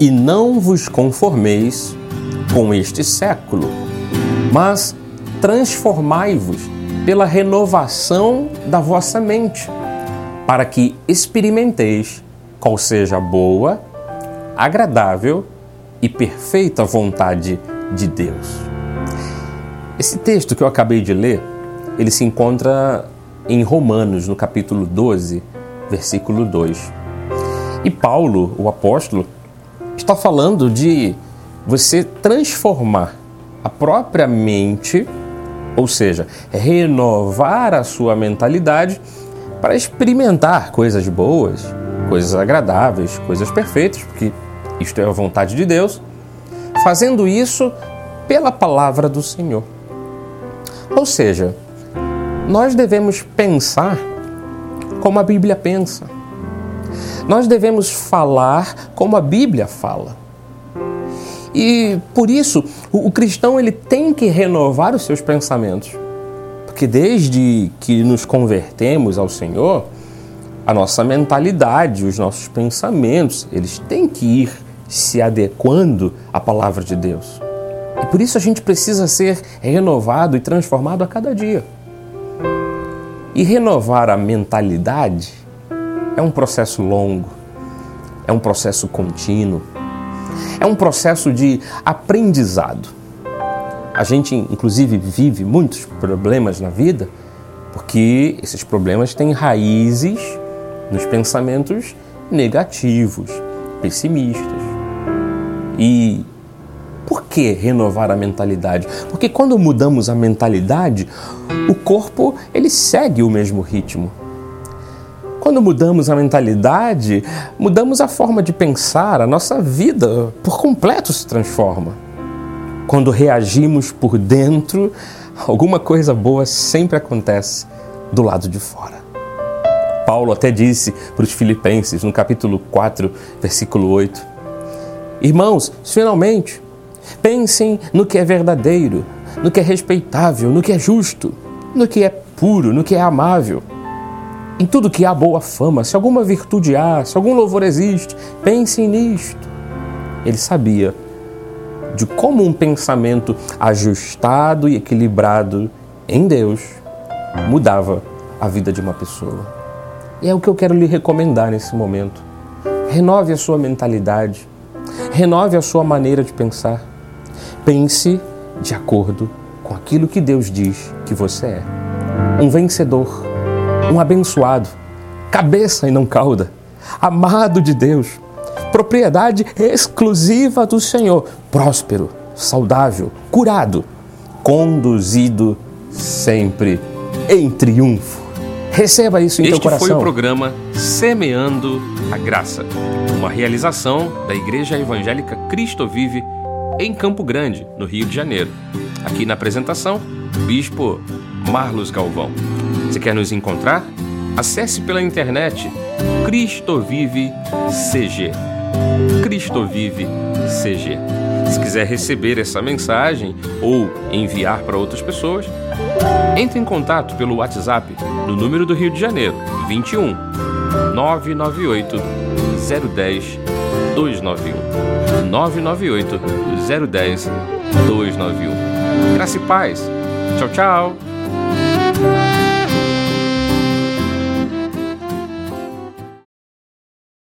E não vos conformeis com este século, mas transformai-vos pela renovação da vossa mente, para que experimenteis qual seja a boa, agradável e perfeita vontade de Deus. Esse texto que eu acabei de ler, ele se encontra em Romanos, no capítulo 12, versículo 2. E Paulo, o apóstolo, está falando de você transformar a própria mente, ou seja, renovar a sua mentalidade para experimentar coisas boas, coisas agradáveis, coisas perfeitas, porque isto é a vontade de Deus, fazendo isso pela palavra do Senhor. Ou seja, nós devemos pensar como a Bíblia pensa. Nós devemos falar como a Bíblia fala. E por isso, o, cristão ele tem que renovar os seus pensamentos. Porque desde que nos convertemos ao Senhor, a nossa mentalidade, os nossos pensamentos, eles têm que ir se adequando à palavra de Deus. E por isso a gente precisa ser renovado e transformado a cada dia. E renovar a mentalidade é um processo longo, é um processo contínuo, é um processo de aprendizado. A gente, inclusive, vive muitos problemas na vida porque esses problemas têm raízes nos pensamentos negativos, pessimistas. E por que renovar a mentalidade? Porque quando mudamos a mentalidade, o corpo ele segue o mesmo ritmo. Quando mudamos a mentalidade, mudamos a forma de pensar, a nossa vida por completo se transforma. Quando reagimos por dentro, alguma coisa boa sempre acontece do lado de fora. Paulo até disse para os Filipenses, no capítulo 4, versículo 8: Irmãos, finalmente, pensem no que é verdadeiro, no que é respeitável, no que é justo, no que é puro, no que é amável em tudo que há boa fama, se alguma virtude há, se algum louvor existe, pensem nisto. Ele sabia de como um pensamento ajustado e equilibrado em Deus mudava a vida de uma pessoa. E é o que eu quero lhe recomendar nesse momento. Renove a sua mentalidade, renove a sua maneira de pensar. Pense de acordo com aquilo que Deus diz que você é. Um vencedor um abençoado, cabeça e não cauda, amado de Deus, propriedade exclusiva do Senhor, próspero, saudável, curado, conduzido sempre em triunfo. Receba isso em este teu coração. Este foi o programa Semeando a Graça, uma realização da Igreja Evangélica Cristo Vive em Campo Grande, no Rio de Janeiro. Aqui na apresentação, Bispo Marlos Galvão. Você quer nos encontrar? Acesse pela internet Cristo Vive CG. Cristo Vive CG. Se quiser receber essa mensagem ou enviar para outras pessoas, entre em contato pelo WhatsApp no número do Rio de Janeiro 21 998 010 291 998 010 291. Graça e paz. Tchau, tchau.